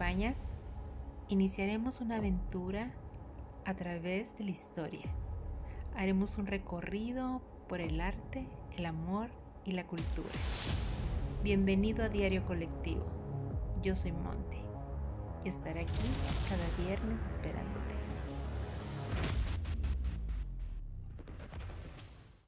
acompañas? Iniciaremos una aventura a través de la historia. Haremos un recorrido por el arte, el amor y la cultura. Bienvenido a Diario Colectivo. Yo soy Monte y estaré aquí cada viernes esperándote.